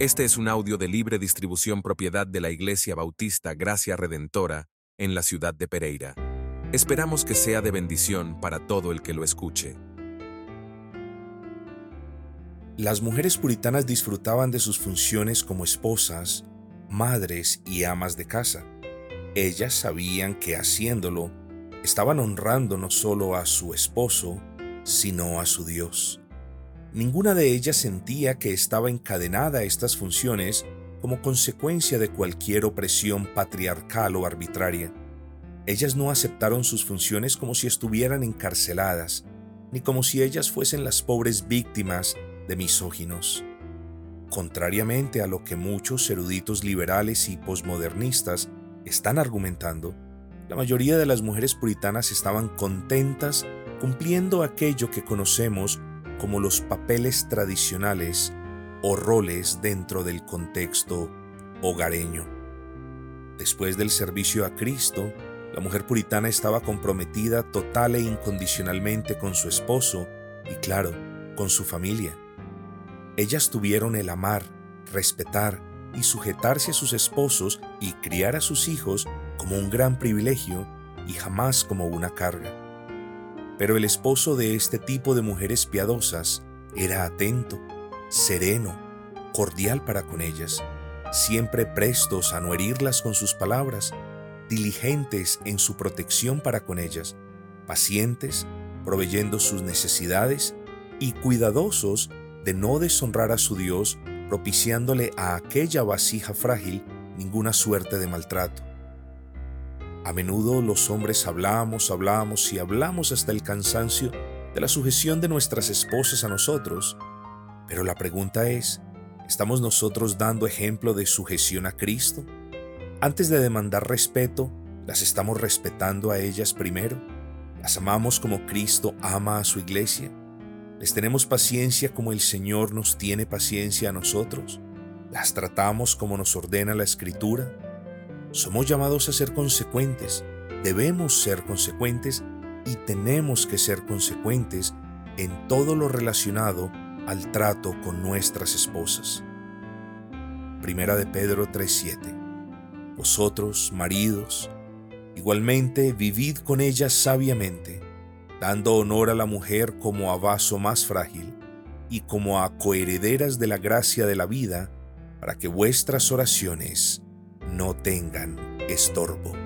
Este es un audio de libre distribución propiedad de la Iglesia Bautista Gracia Redentora en la ciudad de Pereira. Esperamos que sea de bendición para todo el que lo escuche. Las mujeres puritanas disfrutaban de sus funciones como esposas, madres y amas de casa. Ellas sabían que haciéndolo, estaban honrando no solo a su esposo, sino a su Dios. Ninguna de ellas sentía que estaba encadenada a estas funciones como consecuencia de cualquier opresión patriarcal o arbitraria. Ellas no aceptaron sus funciones como si estuvieran encarceladas, ni como si ellas fuesen las pobres víctimas de misóginos. Contrariamente a lo que muchos eruditos liberales y posmodernistas están argumentando, la mayoría de las mujeres puritanas estaban contentas cumpliendo aquello que conocemos como los papeles tradicionales o roles dentro del contexto hogareño. Después del servicio a Cristo, la mujer puritana estaba comprometida total e incondicionalmente con su esposo y claro, con su familia. Ellas tuvieron el amar, respetar y sujetarse a sus esposos y criar a sus hijos como un gran privilegio y jamás como una carga. Pero el esposo de este tipo de mujeres piadosas era atento, sereno, cordial para con ellas, siempre prestos a no herirlas con sus palabras, diligentes en su protección para con ellas, pacientes, proveyendo sus necesidades y cuidadosos de no deshonrar a su Dios, propiciándole a aquella vasija frágil ninguna suerte de maltrato. A menudo los hombres hablamos, hablamos y hablamos hasta el cansancio de la sujeción de nuestras esposas a nosotros, pero la pregunta es, ¿estamos nosotros dando ejemplo de sujeción a Cristo? Antes de demandar respeto, ¿las estamos respetando a ellas primero? ¿Las amamos como Cristo ama a su iglesia? ¿Les tenemos paciencia como el Señor nos tiene paciencia a nosotros? ¿Las tratamos como nos ordena la Escritura? Somos llamados a ser consecuentes, debemos ser consecuentes y tenemos que ser consecuentes en todo lo relacionado al trato con nuestras esposas. Primera de Pedro 3:7 Vosotros, maridos, igualmente vivid con ellas sabiamente, dando honor a la mujer como a vaso más frágil y como a coherederas de la gracia de la vida, para que vuestras oraciones no tengan estorbo.